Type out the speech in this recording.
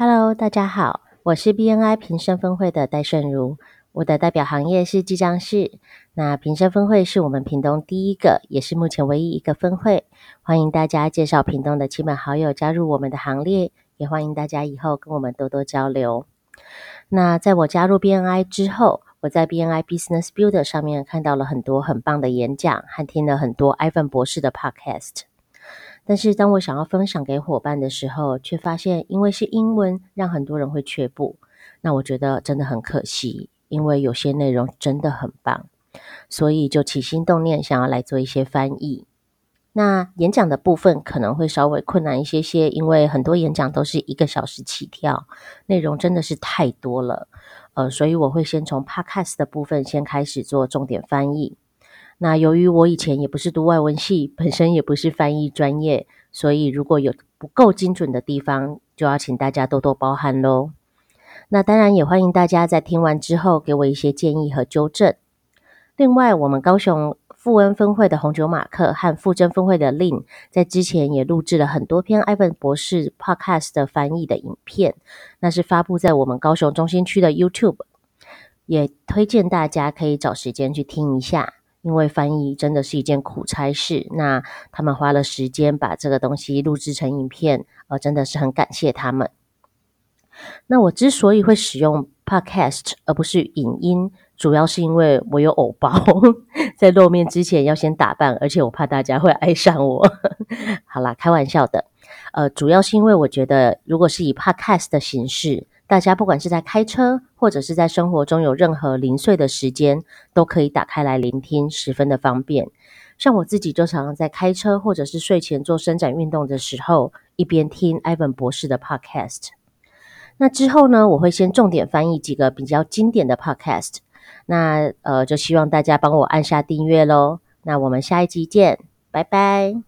Hello，大家好，我是 BNI 平生分会的戴顺如，我的代表行业是记账室。那平生分会是我们屏东第一个，也是目前唯一一个分会，欢迎大家介绍屏东的亲朋好友加入我们的行列，也欢迎大家以后跟我们多多交流。那在我加入 BNI 之后，我在 BNI Business Builder 上面看到了很多很棒的演讲，和听了很多 Ivan 博士的 Podcast。但是当我想要分享给伙伴的时候，却发现因为是英文，让很多人会却步。那我觉得真的很可惜，因为有些内容真的很棒，所以就起心动念想要来做一些翻译。那演讲的部分可能会稍微困难一些些，因为很多演讲都是一个小时起跳，内容真的是太多了。呃，所以我会先从 Podcast 的部分先开始做重点翻译。那由于我以前也不是读外文系，本身也不是翻译专业，所以如果有不够精准的地方，就要请大家多多包涵喽。那当然也欢迎大家在听完之后给我一些建议和纠正。另外，我们高雄富恩分会的红酒马克和富珍分会的 Lin，在之前也录制了很多篇 Ivan 博士 Podcast 的翻译的影片，那是发布在我们高雄中心区的 YouTube，也推荐大家可以找时间去听一下。因为翻译真的是一件苦差事，那他们花了时间把这个东西录制成影片，呃，真的是很感谢他们。那我之所以会使用 Podcast 而不是影音，主要是因为我有偶包，在露面之前要先打扮，而且我怕大家会爱上我。好啦，开玩笑的，呃，主要是因为我觉得，如果是以 Podcast 的形式。大家不管是在开车，或者是在生活中有任何零碎的时间，都可以打开来聆听，十分的方便。像我自己就常常在开车，或者是睡前做伸展运动的时候，一边听 Ivan 博士的 Podcast。那之后呢，我会先重点翻译几个比较经典的 Podcast。那呃，就希望大家帮我按下订阅喽。那我们下一集见，拜拜。